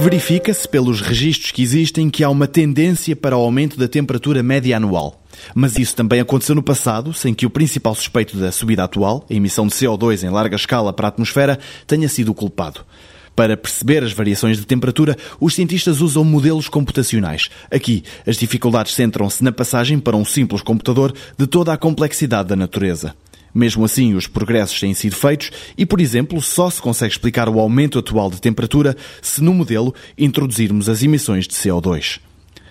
Verifica-se pelos registros que existem que há uma tendência para o aumento da temperatura média anual. Mas isso também aconteceu no passado, sem que o principal suspeito da subida atual, a emissão de CO2 em larga escala para a atmosfera, tenha sido o culpado. Para perceber as variações de temperatura, os cientistas usam modelos computacionais. Aqui, as dificuldades centram-se na passagem para um simples computador de toda a complexidade da natureza. Mesmo assim, os progressos têm sido feitos e, por exemplo, só se consegue explicar o aumento atual de temperatura se no modelo introduzirmos as emissões de CO2.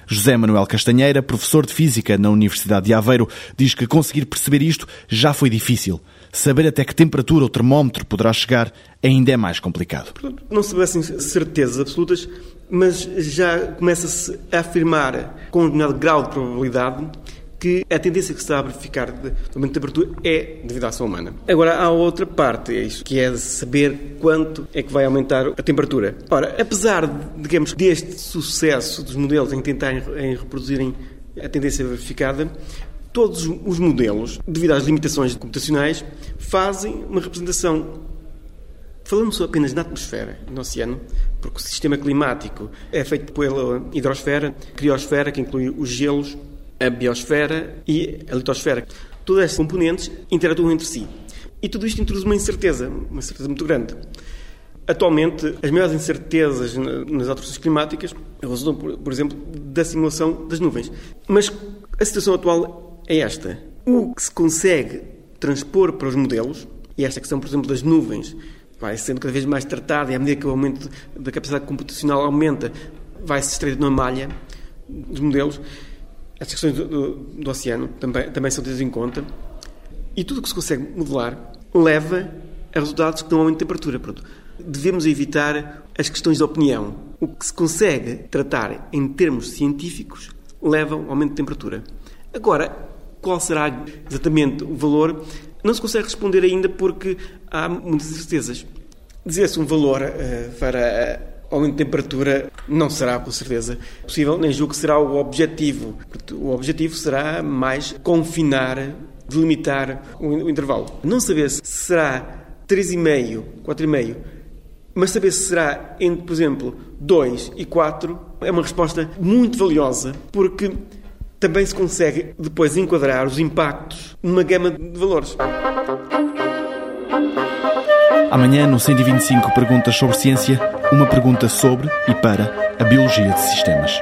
José Manuel Castanheira, professor de Física na Universidade de Aveiro, diz que conseguir perceber isto já foi difícil. Saber até que temperatura o termómetro poderá chegar ainda é mais complicado. Não se tivessem certezas absolutas, mas já começa-se a afirmar com um determinado grau de probabilidade que a tendência que se está a verificar de aumento de temperatura é devido à ação humana. Agora, há outra parte, é isso, que é saber quanto é que vai aumentar a temperatura. Ora, apesar, digamos, deste sucesso dos modelos em tentarem em reproduzirem a tendência verificada, todos os modelos, devido às limitações computacionais, fazem uma representação Falando só apenas na atmosfera, no oceano, porque o sistema climático é feito pela hidrosfera, criosfera, que inclui os gelos, a biosfera e a litosfera. Todas essas componentes interatuam entre si. E tudo isto introduz uma incerteza, uma incerteza muito grande. Atualmente, as maiores incertezas nas alterações climáticas resultam, por exemplo, da simulação das nuvens. Mas a situação atual é esta. O que se consegue transpor para os modelos, e esta questão, por exemplo, das nuvens, vai sendo cada vez mais tratada e à medida que o aumento da capacidade computacional aumenta, vai se estreitando a malha dos modelos, as questões do, do, do, oceano também, também são tidas em conta. E tudo o que se consegue modelar leva a resultados que dão aumento de temperatura. Pronto. Devemos evitar as questões de opinião. O que se consegue tratar em termos científicos leva a um aumento de temperatura. Agora, qual será exatamente o valor? Não se consegue responder ainda porque há muitas incertezas. Dizer-se um valor uh, para aumento de temperatura não será, com certeza, possível, nem julgo que será o objetivo. O objetivo será mais confinar, delimitar o intervalo. Não saber se será 3,5, 4,5, mas saber se será entre, por exemplo, 2 e 4 é uma resposta muito valiosa, porque também se consegue depois enquadrar os impactos numa gama de valores. Amanhã, no 125 Perguntas sobre Ciência, uma pergunta sobre e para a biologia de sistemas.